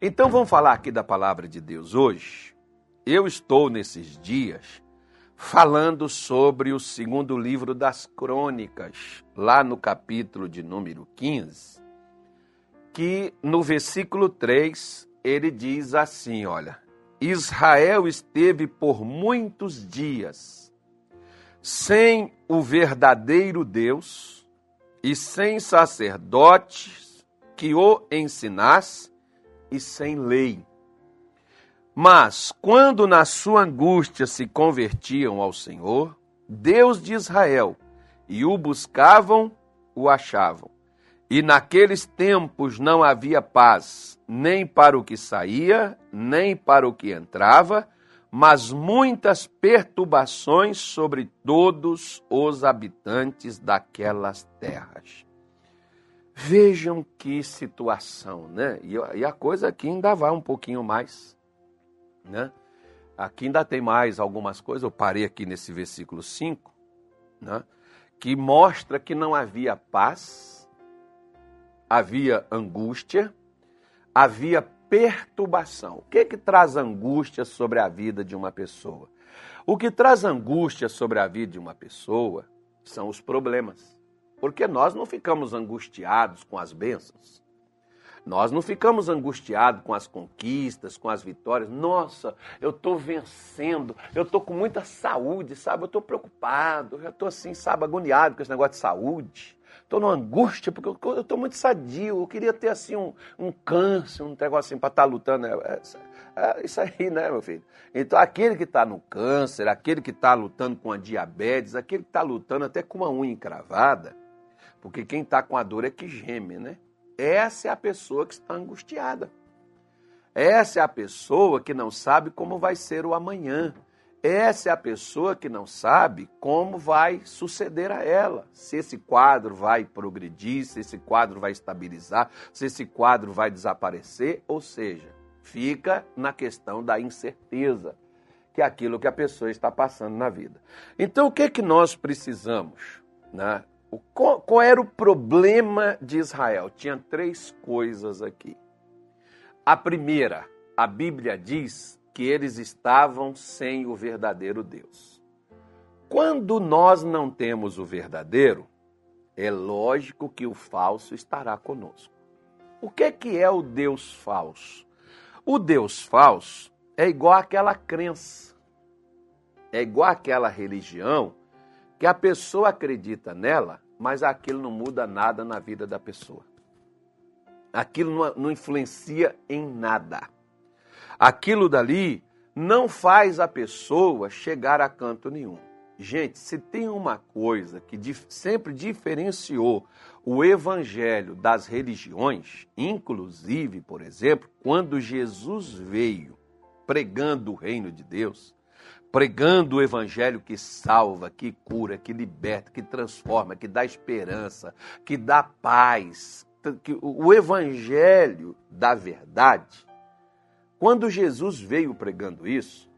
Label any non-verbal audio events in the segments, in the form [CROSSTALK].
Então vamos falar aqui da palavra de Deus hoje. Eu estou nesses dias falando sobre o segundo livro das crônicas, lá no capítulo de número 15, que no versículo 3 ele diz assim: olha, Israel esteve por muitos dias sem o verdadeiro Deus e sem sacerdotes que o ensinasse e sem lei. Mas, quando na sua angústia se convertiam ao Senhor, Deus de Israel, e o buscavam, o achavam. E naqueles tempos não havia paz, nem para o que saía, nem para o que entrava, mas muitas perturbações sobre todos os habitantes daquelas terras. Vejam que situação, né? E, a coisa aqui ainda vai um pouquinho mais, né? Aqui ainda tem mais algumas coisas, eu parei aqui nesse versículo 5, né? Que mostra que não havia paz, havia angústia, havia perturbação. O que que traz angústia sobre a vida de uma pessoa? O que traz angústia sobre a vida de uma pessoa são os problemas. Porque nós não ficamos angustiados com as bênçãos. Nós não ficamos angustiados com as conquistas, com as vitórias. Nossa, eu estou vencendo, eu estou com muita saúde, sabe? Eu estou preocupado, eu estou assim, sabe, agoniado com esse negócio de saúde. Estou numa angústia, porque eu estou muito sadio. Eu queria ter assim um, um câncer, um negócio assim para estar tá lutando. É, é, é, isso aí, né, meu filho? Então, aquele que está no câncer, aquele que está lutando com a diabetes, aquele que está lutando até com uma unha encravada, porque quem está com a dor é que geme, né? Essa é a pessoa que está angustiada. Essa é a pessoa que não sabe como vai ser o amanhã. Essa é a pessoa que não sabe como vai suceder a ela. Se esse quadro vai progredir, se esse quadro vai estabilizar, se esse quadro vai desaparecer, ou seja, fica na questão da incerteza, que é aquilo que a pessoa está passando na vida. Então, o que, que nós precisamos? Né? Qual, qual era o problema de Israel? Tinha três coisas aqui. A primeira, a Bíblia diz que eles estavam sem o verdadeiro Deus. Quando nós não temos o verdadeiro, é lógico que o falso estará conosco. O que, que é o Deus falso? O Deus falso é igual àquela crença, é igual àquela religião que a pessoa acredita nela, mas aquilo não muda nada na vida da pessoa. Aquilo não, não influencia em nada. Aquilo dali não faz a pessoa chegar a canto nenhum. Gente, se tem uma coisa que sempre diferenciou o evangelho das religiões, inclusive, por exemplo, quando Jesus veio pregando o reino de Deus, pregando o evangelho que salva, que cura, que liberta, que transforma, que dá esperança, que dá paz, que o evangelho da verdade. Quando Jesus veio pregando isso,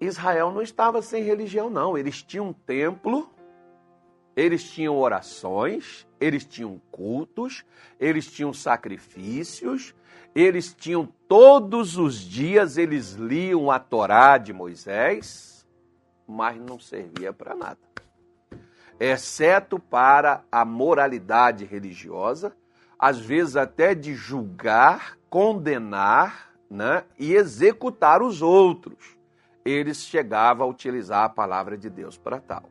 Israel não estava sem religião não, eles tinham um templo, eles tinham orações, eles tinham cultos, eles tinham sacrifícios, eles tinham todos os dias, eles liam a Torá de Moisés, mas não servia para nada. Exceto para a moralidade religiosa, às vezes até de julgar, condenar né, e executar os outros. Eles chegavam a utilizar a palavra de Deus para tal.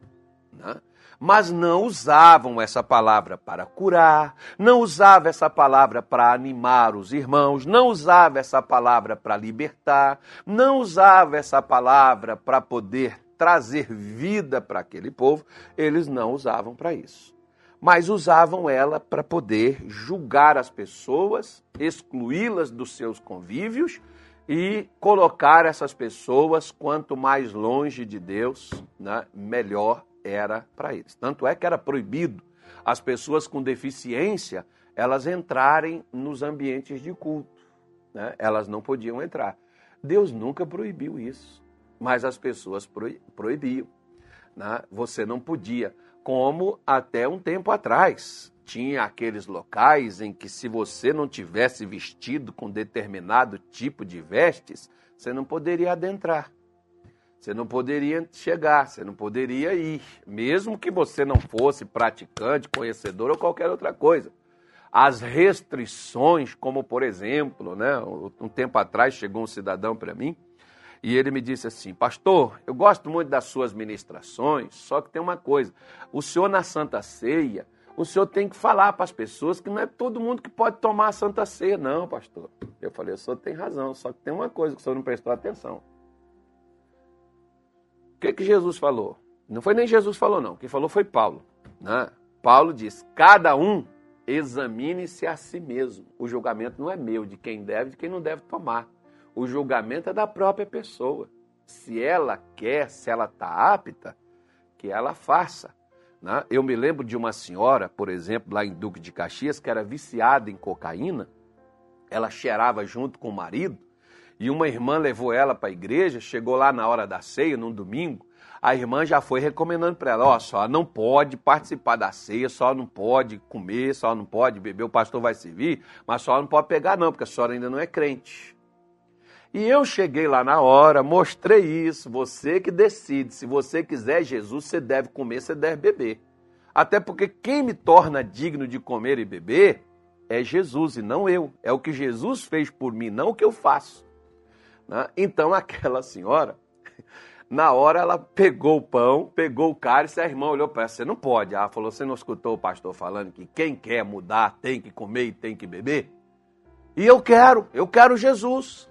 Né? mas não usavam essa palavra para curar, não usava essa palavra para animar os irmãos, não usava essa palavra para libertar, não usava essa palavra para poder trazer vida para aquele povo, eles não usavam para isso. Mas usavam ela para poder julgar as pessoas, excluí-las dos seus convívios e colocar essas pessoas quanto mais longe de Deus, né, melhor era para eles. Tanto é que era proibido as pessoas com deficiência elas entrarem nos ambientes de culto. Né? Elas não podiam entrar. Deus nunca proibiu isso, mas as pessoas proibiam. Né? Você não podia, como até um tempo atrás. tinha aqueles locais em que se você não tivesse vestido com determinado tipo de vestes, você não poderia adentrar. Você não poderia chegar, você não poderia ir, mesmo que você não fosse praticante, conhecedor ou qualquer outra coisa. As restrições, como por exemplo, né, um tempo atrás chegou um cidadão para mim e ele me disse assim: Pastor, eu gosto muito das suas ministrações, só que tem uma coisa: o senhor na Santa Ceia, o senhor tem que falar para as pessoas que não é todo mundo que pode tomar a Santa Ceia, não, pastor. Eu falei: O senhor tem razão, só que tem uma coisa que o senhor não prestou atenção. Que, que Jesus falou? Não foi nem Jesus falou, não. Quem falou foi Paulo. Né? Paulo diz: Cada um examine-se a si mesmo. O julgamento não é meu, de quem deve de quem não deve tomar. O julgamento é da própria pessoa. Se ela quer, se ela está apta, que ela faça. Né? Eu me lembro de uma senhora, por exemplo, lá em Duque de Caxias, que era viciada em cocaína. Ela cheirava junto com o marido. E uma irmã levou ela para a igreja, chegou lá na hora da ceia, num domingo, a irmã já foi recomendando para ela, ó, só não pode participar da ceia, só não pode comer, só não pode beber, o pastor vai servir, mas só não pode pegar não, porque a senhora ainda não é crente. E eu cheguei lá na hora, mostrei isso, você que decide. Se você quiser Jesus, você deve comer, você deve beber. Até porque quem me torna digno de comer e beber é Jesus e não eu. É o que Jesus fez por mim, não o que eu faço. Né? Então aquela senhora, na hora ela pegou o pão, pegou o cálice, a irmã olhou para ela, você não pode. Ela falou, você não escutou o pastor falando que quem quer mudar tem que comer e tem que beber? E eu quero, eu quero Jesus.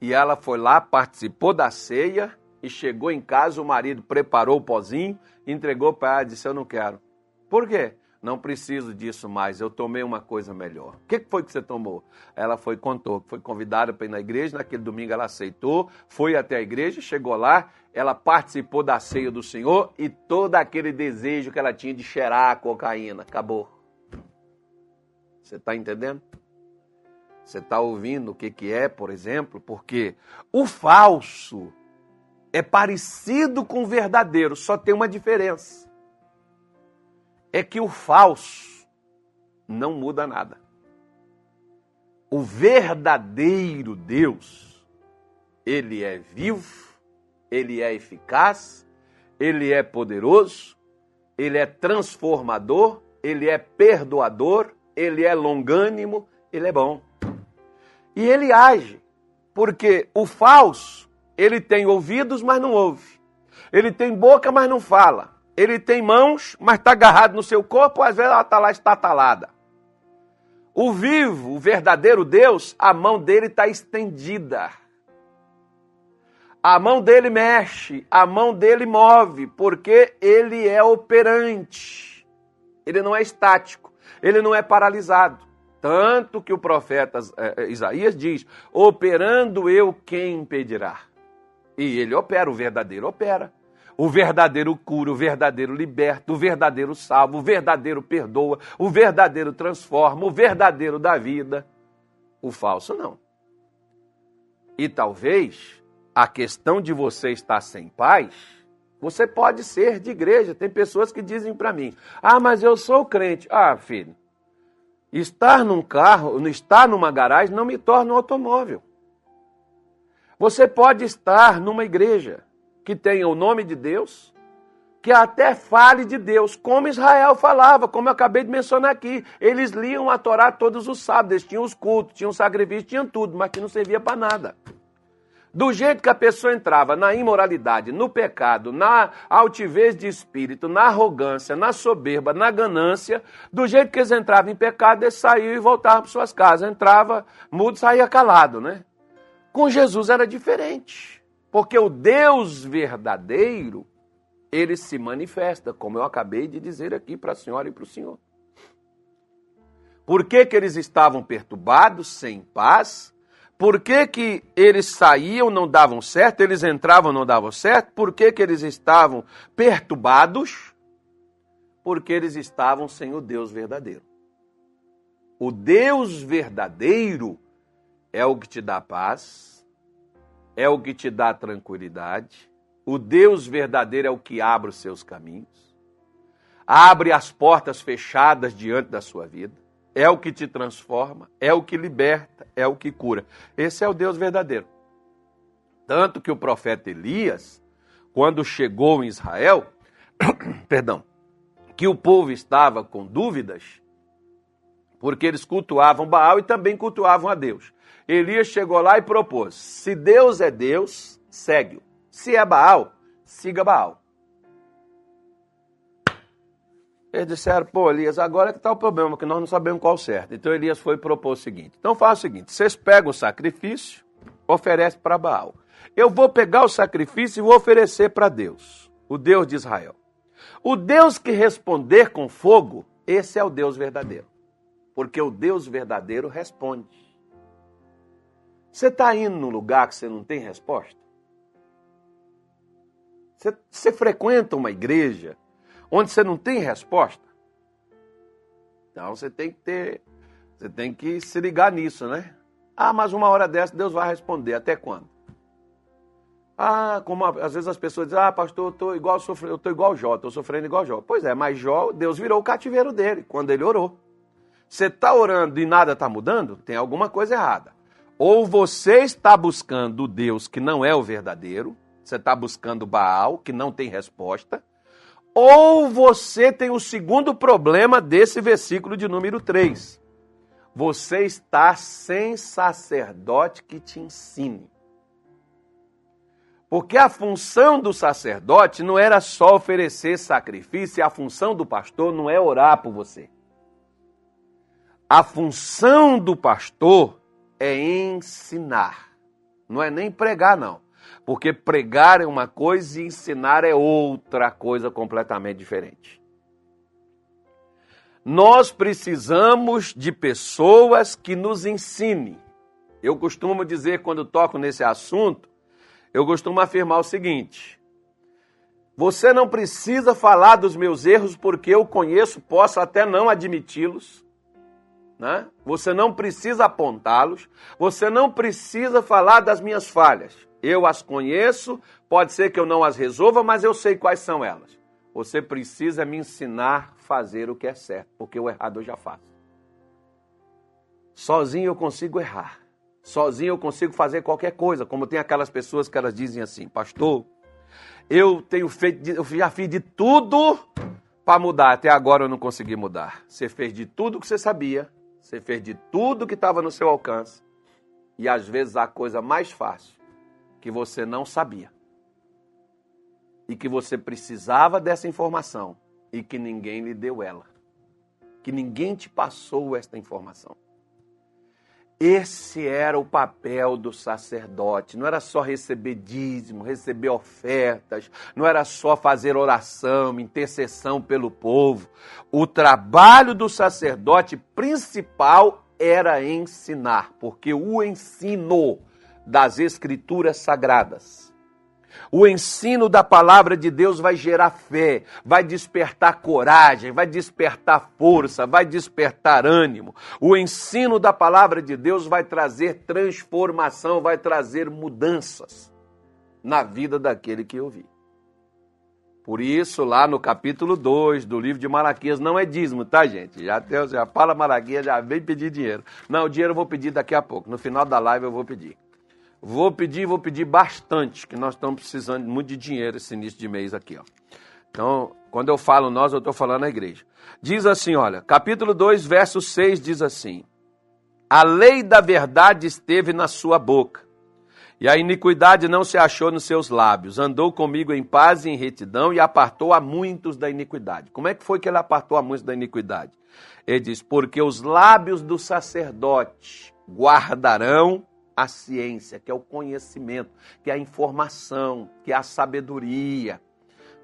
E ela foi lá, participou da ceia e chegou em casa, o marido preparou o pozinho, entregou para ela e disse: Eu não quero. Por quê? Não preciso disso mais, eu tomei uma coisa melhor. O que foi que você tomou? Ela foi contou, foi convidada para ir na igreja, naquele domingo ela aceitou, foi até a igreja, chegou lá, ela participou da ceia do Senhor e todo aquele desejo que ela tinha de cheirar a cocaína acabou. Você está entendendo? Você está ouvindo o que, que é, por exemplo? Porque o falso é parecido com o verdadeiro, só tem uma diferença. É que o falso não muda nada. O verdadeiro Deus, ele é vivo, ele é eficaz, ele é poderoso, ele é transformador, ele é perdoador, ele é longânimo, ele é bom. E ele age, porque o falso, ele tem ouvidos, mas não ouve. Ele tem boca, mas não fala. Ele tem mãos, mas está agarrado no seu corpo, às vezes ela está lá estatalada. O vivo, o verdadeiro Deus, a mão dele está estendida. A mão dele mexe, a mão dele move, porque ele é operante. Ele não é estático, ele não é paralisado. Tanto que o profeta é, é, Isaías diz: operando eu, quem impedirá? E ele opera, o verdadeiro opera. O verdadeiro cura, o verdadeiro liberta, o verdadeiro salva, o verdadeiro perdoa, o verdadeiro transforma, o verdadeiro dá vida. O falso não. E talvez a questão de você estar sem paz, você pode ser de igreja. Tem pessoas que dizem para mim: ah, mas eu sou crente. Ah, filho, Estar num carro, estar numa garagem não me torna um automóvel. Você pode estar numa igreja que tenha o nome de Deus, que até fale de Deus, como Israel falava, como eu acabei de mencionar aqui. Eles liam a Torá todos os sábados, eles tinham os cultos, tinham sacrifício, tinham tudo, mas que não servia para nada. Do jeito que a pessoa entrava na imoralidade, no pecado, na altivez de espírito, na arrogância, na soberba, na ganância, do jeito que eles entravam em pecado, eles saíam e voltavam para suas casas. Entrava mudo, saía calado, né? Com Jesus era diferente. Porque o Deus verdadeiro, ele se manifesta, como eu acabei de dizer aqui para a senhora e para o senhor. Por que, que eles estavam perturbados, sem paz? Por que, que eles saíam, não davam certo, eles entravam, não davam certo? Por que, que eles estavam perturbados? Porque eles estavam sem o Deus verdadeiro. O Deus verdadeiro é o que te dá paz, é o que te dá tranquilidade. O Deus verdadeiro é o que abre os seus caminhos. abre as portas fechadas diante da sua vida, é o que te transforma, é o que liberta, é o que cura. Esse é o Deus verdadeiro. Tanto que o profeta Elias, quando chegou em Israel, [COUGHS] perdão, que o povo estava com dúvidas, porque eles cultuavam Baal e também cultuavam a Deus. Elias chegou lá e propôs: se Deus é Deus, segue-o. Se é Baal, siga Baal. Eles disseram, pô, Elias, agora é que está o problema, que nós não sabemos qual certo. Então Elias foi propor o seguinte: então faz o seguinte, vocês pegam o sacrifício, oferecem para Baal. Eu vou pegar o sacrifício e vou oferecer para Deus, o Deus de Israel. O Deus que responder com fogo, esse é o Deus verdadeiro. Porque o Deus verdadeiro responde. Você está indo num lugar que você não tem resposta? Você, você frequenta uma igreja onde você não tem resposta? Então você tem que ter, você tem que se ligar nisso, né? Ah, mas uma hora dessa Deus vai responder. Até quando? Ah, como às vezes as pessoas dizem, ah, pastor, eu estou igual, eu estou igual Jó, estou sofrendo igual Jó. Pois é, mas Jó, Deus virou o cativeiro dele quando ele orou. Você está orando e nada está mudando? Tem alguma coisa errada. Ou você está buscando Deus que não é o verdadeiro, você está buscando Baal, que não tem resposta, ou você tem o segundo problema desse versículo de número 3. Você está sem sacerdote que te ensine. Porque a função do sacerdote não era só oferecer sacrifício, a função do pastor não é orar por você. A função do pastor é ensinar. Não é nem pregar, não. Porque pregar é uma coisa e ensinar é outra coisa completamente diferente. Nós precisamos de pessoas que nos ensinem. Eu costumo dizer, quando toco nesse assunto, eu costumo afirmar o seguinte: você não precisa falar dos meus erros porque eu conheço, posso até não admiti-los. Né? Você não precisa apontá-los, você não precisa falar das minhas falhas. Eu as conheço, pode ser que eu não as resolva, mas eu sei quais são elas. Você precisa me ensinar a fazer o que é certo, porque o errado eu já faço. Sozinho eu consigo errar. Sozinho eu consigo fazer qualquer coisa, como tem aquelas pessoas que elas dizem assim, pastor, eu tenho feito, eu já fiz de tudo para mudar, até agora eu não consegui mudar. Você fez de tudo que você sabia, você fez de tudo que estava no seu alcance, e às vezes a coisa mais fácil que você não sabia. E que você precisava dessa informação e que ninguém lhe deu ela, que ninguém te passou esta informação. Esse era o papel do sacerdote. Não era só receber dízimo, receber ofertas, não era só fazer oração, intercessão pelo povo. O trabalho do sacerdote principal era ensinar, porque o ensino das escrituras sagradas o ensino da palavra de Deus vai gerar fé, vai despertar coragem, vai despertar força, vai despertar ânimo. O ensino da palavra de Deus vai trazer transformação, vai trazer mudanças na vida daquele que ouvir. Por isso, lá no capítulo 2 do livro de Malaquias, não é dízimo, tá, gente? Já, já fala Malaquias, já vem pedir dinheiro. Não, o dinheiro eu vou pedir daqui a pouco. No final da live eu vou pedir. Vou pedir, vou pedir bastante, que nós estamos precisando muito de dinheiro esse início de mês aqui. Ó. Então, quando eu falo nós, eu estou falando a igreja. Diz assim, olha, capítulo 2, verso 6 diz assim: A lei da verdade esteve na sua boca, e a iniquidade não se achou nos seus lábios. Andou comigo em paz e em retidão e apartou a muitos da iniquidade. Como é que foi que ele apartou a muitos da iniquidade? Ele diz: Porque os lábios do sacerdote guardarão a ciência, que é o conhecimento, que é a informação, que é a sabedoria.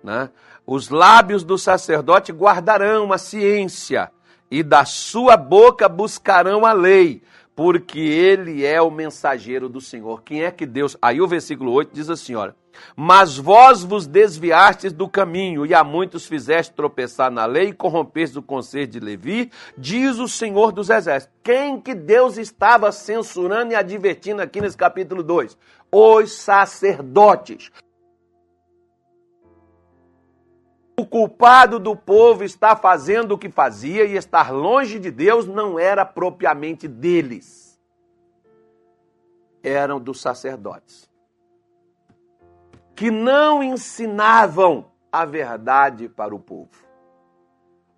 Né? Os lábios do sacerdote guardarão a ciência, e da sua boca buscarão a lei, porque ele é o mensageiro do Senhor. Quem é que Deus. Aí o versículo 8 diz assim: olha. Mas vós vos desviastes do caminho, e a muitos fizeste tropeçar na lei, e corrompeste o conselho de Levi, diz o Senhor dos Exércitos. Quem que Deus estava censurando e advertindo aqui nesse capítulo 2? Os sacerdotes. O culpado do povo está fazendo o que fazia e estar longe de Deus não era propriamente deles. Eram dos sacerdotes. Que não ensinavam a verdade para o povo.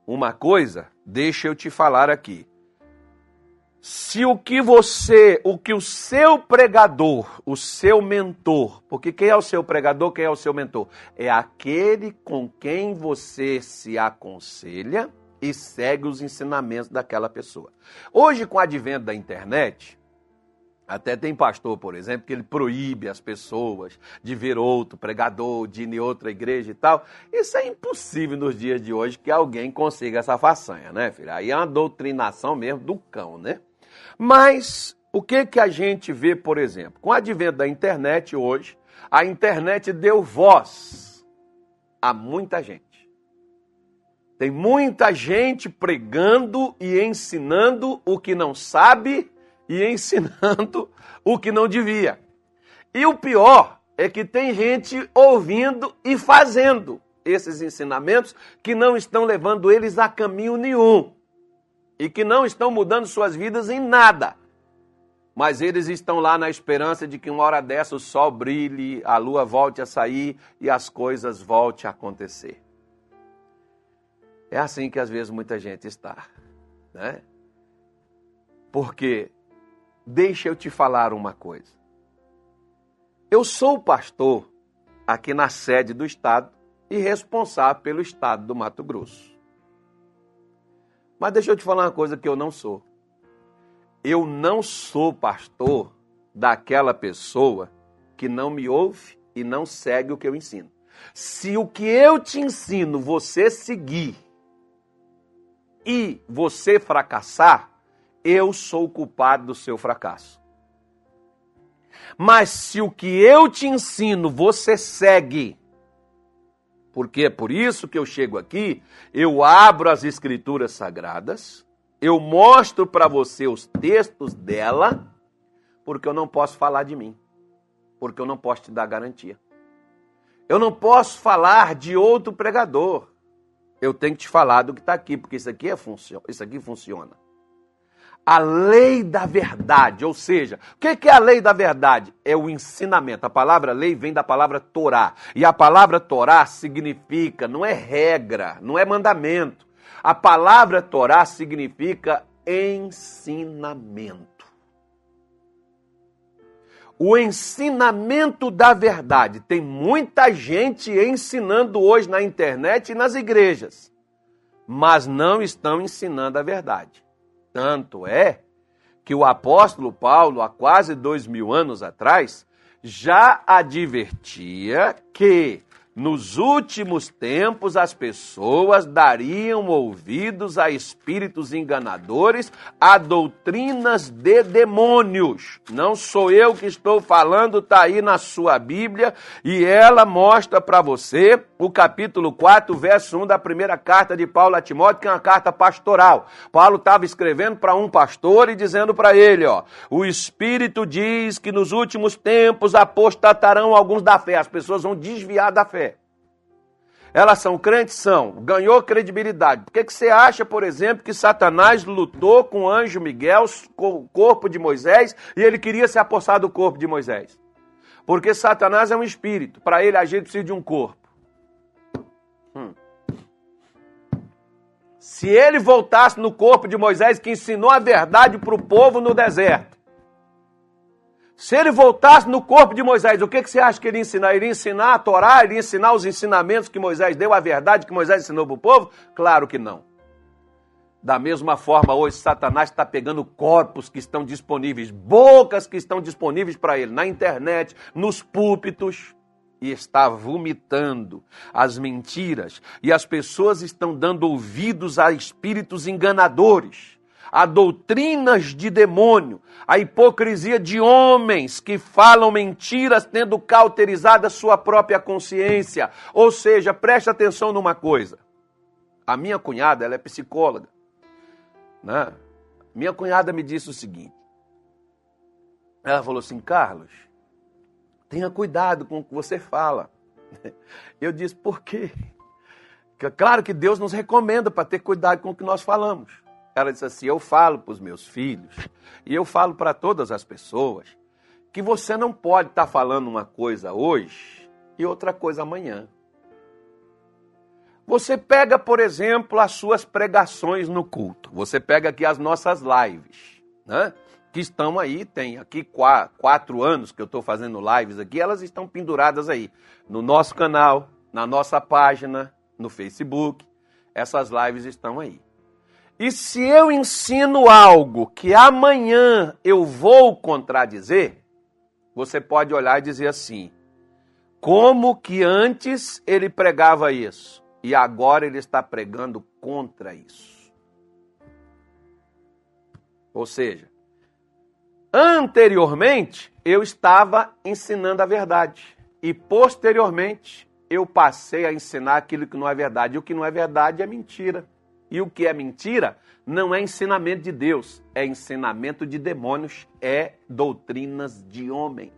Uma coisa, deixa eu te falar aqui se o que você, o que o seu pregador, o seu mentor, porque quem é o seu pregador, quem é o seu mentor? É aquele com quem você se aconselha e segue os ensinamentos daquela pessoa. Hoje, com o advento da internet, até tem pastor, por exemplo, que ele proíbe as pessoas de ver outro pregador, de ir em outra igreja e tal. Isso é impossível nos dias de hoje que alguém consiga essa façanha, né, filho? Aí é uma doutrinação mesmo do cão, né? Mas o que, que a gente vê, por exemplo? Com o advento da internet hoje, a internet deu voz a muita gente. Tem muita gente pregando e ensinando o que não sabe e ensinando o que não devia. E o pior é que tem gente ouvindo e fazendo esses ensinamentos que não estão levando eles a caminho nenhum e que não estão mudando suas vidas em nada. Mas eles estão lá na esperança de que uma hora dessa o sol brilhe, a lua volte a sair e as coisas voltem a acontecer. É assim que às vezes muita gente está, né? Porque deixa eu te falar uma coisa. Eu sou pastor aqui na sede do estado e responsável pelo estado do Mato Grosso. Mas deixa eu te falar uma coisa que eu não sou. Eu não sou pastor daquela pessoa que não me ouve e não segue o que eu ensino. Se o que eu te ensino você seguir e você fracassar, eu sou o culpado do seu fracasso. Mas se o que eu te ensino você segue porque é por isso que eu chego aqui, eu abro as escrituras sagradas, eu mostro para você os textos dela, porque eu não posso falar de mim, porque eu não posso te dar garantia. Eu não posso falar de outro pregador. Eu tenho que te falar do que está aqui, porque isso aqui, é funcio isso aqui funciona a lei da verdade. Ou seja, o que é a lei da verdade? É o ensinamento. A palavra lei vem da palavra Torá. E a palavra Torá significa, não é regra, não é mandamento. A palavra Torá significa ensinamento. O ensinamento da verdade. Tem muita gente ensinando hoje na internet e nas igrejas, mas não estão ensinando a verdade. Tanto é que o apóstolo Paulo, há quase dois mil anos atrás, já advertia que nos últimos tempos, as pessoas dariam ouvidos a espíritos enganadores, a doutrinas de demônios. Não sou eu que estou falando, está aí na sua Bíblia, e ela mostra para você o capítulo 4, verso 1 da primeira carta de Paulo a Timóteo, que é uma carta pastoral. Paulo estava escrevendo para um pastor e dizendo para ele: ó, o Espírito diz que nos últimos tempos apostatarão alguns da fé, as pessoas vão desviar da fé. Elas são crentes? São. Ganhou credibilidade. Por que, que você acha, por exemplo, que Satanás lutou com o anjo Miguel, com o corpo de Moisés, e ele queria se apossar do corpo de Moisés? Porque Satanás é um espírito. Para ele, a gente precisa de um corpo. Hum. Se ele voltasse no corpo de Moisés, que ensinou a verdade para o povo no deserto, se ele voltasse no corpo de Moisés, o que, que você acha que ele ia ensinar? Ele ia ensinar a Torá? Ele ia ensinar os ensinamentos que Moisés deu, a verdade que Moisés ensinou para o povo? Claro que não. Da mesma forma, hoje Satanás está pegando corpos que estão disponíveis, bocas que estão disponíveis para ele, na internet, nos púlpitos, e está vomitando as mentiras, e as pessoas estão dando ouvidos a espíritos enganadores a doutrinas de demônio, a hipocrisia de homens que falam mentiras tendo cauterizado a sua própria consciência. Ou seja, preste atenção numa coisa. A minha cunhada, ela é psicóloga. Né? Minha cunhada me disse o seguinte. Ela falou assim, Carlos, tenha cuidado com o que você fala. [LAUGHS] Eu disse, por quê? Claro que Deus nos recomenda para ter cuidado com o que nós falamos. Ela disse assim: Eu falo para os meus filhos e eu falo para todas as pessoas que você não pode estar tá falando uma coisa hoje e outra coisa amanhã. Você pega, por exemplo, as suas pregações no culto. Você pega aqui as nossas lives, né? Que estão aí, tem aqui quatro anos que eu estou fazendo lives aqui, elas estão penduradas aí no nosso canal, na nossa página, no Facebook. Essas lives estão aí. E se eu ensino algo que amanhã eu vou contradizer, você pode olhar e dizer assim: como que antes ele pregava isso e agora ele está pregando contra isso? Ou seja, anteriormente eu estava ensinando a verdade e posteriormente eu passei a ensinar aquilo que não é verdade. E o que não é verdade é mentira. E o que é mentira não é ensinamento de Deus, é ensinamento de demônios, é doutrinas de homens,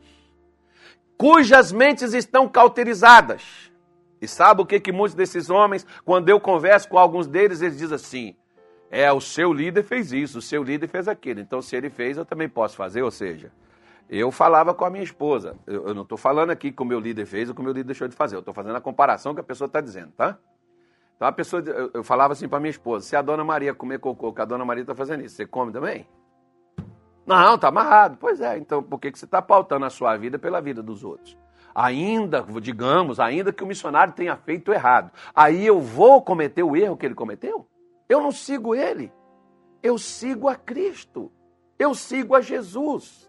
cujas mentes estão cauterizadas. E sabe o que, que muitos desses homens, quando eu converso com alguns deles, eles dizem assim: é, o seu líder fez isso, o seu líder fez aquilo, então se ele fez, eu também posso fazer. Ou seja, eu falava com a minha esposa, eu, eu não estou falando aqui que o meu líder fez ou que o meu líder deixou de fazer, eu estou fazendo a comparação que a pessoa está dizendo, tá? Então a pessoa, eu, falava assim para minha esposa: se a dona Maria comer cocô, que a dona Maria está fazendo isso, você come também? Não, está amarrado. Pois é, então por que, que você está pautando a sua vida pela vida dos outros? Ainda, digamos, ainda que o missionário tenha feito errado, aí eu vou cometer o erro que ele cometeu? Eu não sigo ele. Eu sigo a Cristo. Eu sigo a Jesus.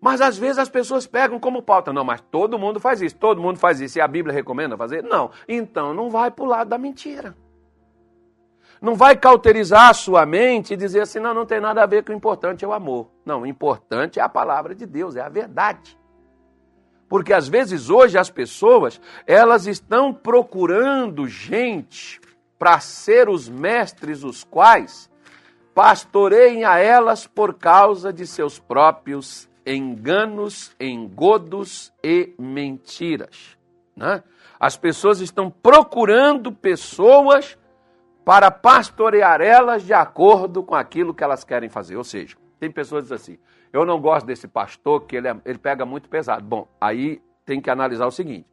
Mas às vezes as pessoas pegam como pauta. Não, mas todo mundo faz isso, todo mundo faz isso. E a Bíblia recomenda fazer? Não. Então não vai para o lado da mentira. Não vai cauterizar a sua mente e dizer assim, não, não tem nada a ver com o importante é o amor. Não, o importante é a palavra de Deus, é a verdade. Porque às vezes hoje as pessoas, elas estão procurando gente para ser os mestres os quais pastoreiem a elas por causa de seus próprios enganos, engodos e mentiras. Né? As pessoas estão procurando pessoas para pastorear elas de acordo com aquilo que elas querem fazer. Ou seja, tem pessoas que dizem assim: eu não gosto desse pastor, que ele, é, ele pega muito pesado. Bom, aí tem que analisar o seguinte: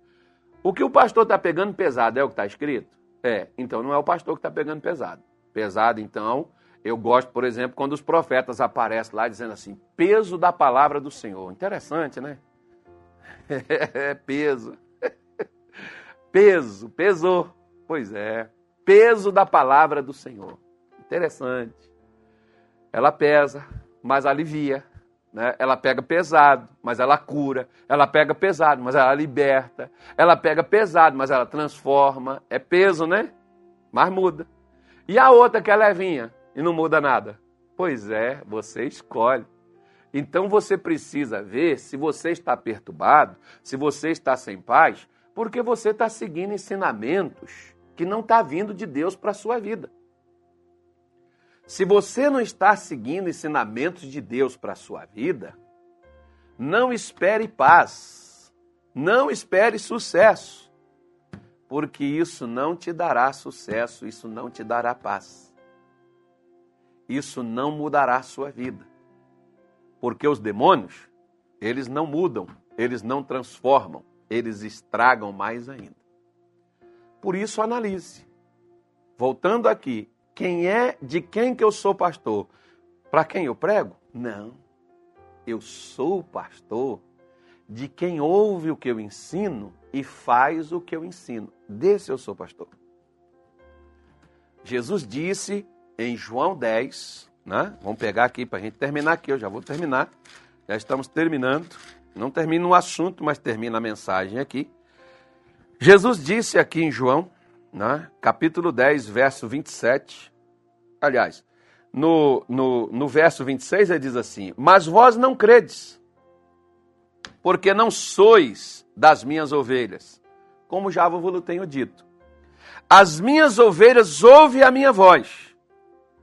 o que o pastor está pegando pesado é o que está escrito? É, então não é o pastor que está pegando pesado. Pesado, então, eu gosto, por exemplo, quando os profetas aparecem lá dizendo assim: peso da palavra do Senhor. Interessante, né? [LAUGHS] É, peso. [LAUGHS] peso, pesou. Pois é. Peso da palavra do Senhor. Interessante. Ela pesa, mas alivia. Né? Ela pega pesado, mas ela cura. Ela pega pesado, mas ela liberta. Ela pega pesado, mas ela transforma. É peso, né? Mas muda. E a outra que é levinha? E não muda nada? Pois é, você escolhe. Então você precisa ver se você está perturbado, se você está sem paz, porque você está seguindo ensinamentos que não está vindo de Deus para a sua vida. Se você não está seguindo ensinamentos de Deus para a sua vida, não espere paz, não espere sucesso, porque isso não te dará sucesso, isso não te dará paz isso não mudará a sua vida. Porque os demônios, eles não mudam, eles não transformam, eles estragam mais ainda. Por isso analise. Voltando aqui, quem é de quem que eu sou pastor? Para quem eu prego? Não. Eu sou pastor de quem ouve o que eu ensino e faz o que eu ensino. Desse eu sou pastor. Jesus disse em João 10, né? Vamos pegar aqui para a gente terminar aqui, eu já vou terminar. Já estamos terminando. Não termina o assunto, mas termina a mensagem aqui. Jesus disse aqui em João, né? capítulo 10, verso 27. Aliás, no, no, no verso 26 ele diz assim: Mas vós não credes, porque não sois das minhas ovelhas, como já vos tenho dito. As minhas ovelhas ouvem a minha voz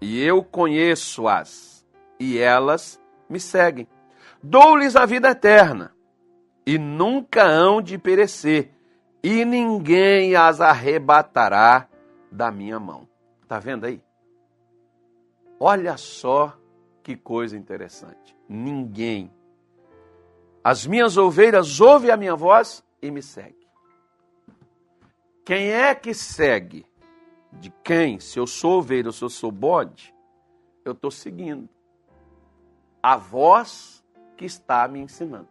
e eu conheço-as, e elas me seguem. Dou-lhes a vida eterna, e nunca hão de perecer, e ninguém as arrebatará da minha mão. Tá vendo aí? Olha só que coisa interessante. Ninguém. As minhas ovelhas ouvem a minha voz e me seguem. Quem é que segue? De quem? Se eu sou ovelha ou se eu sou bode, eu estou seguindo. A voz que está me ensinando.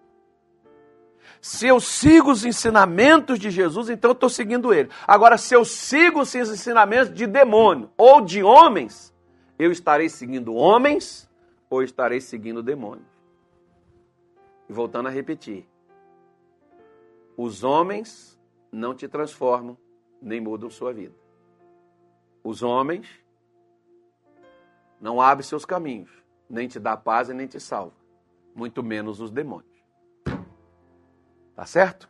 Se eu sigo os ensinamentos de Jesus, então eu estou seguindo ele. Agora, se eu sigo os ensinamentos de demônio ou de homens, eu estarei seguindo homens ou estarei seguindo demônios. E voltando a repetir: os homens não te transformam nem mudam sua vida. Os homens não abrem seus caminhos, nem te dá paz e nem te salva, muito menos os demônios. Tá certo?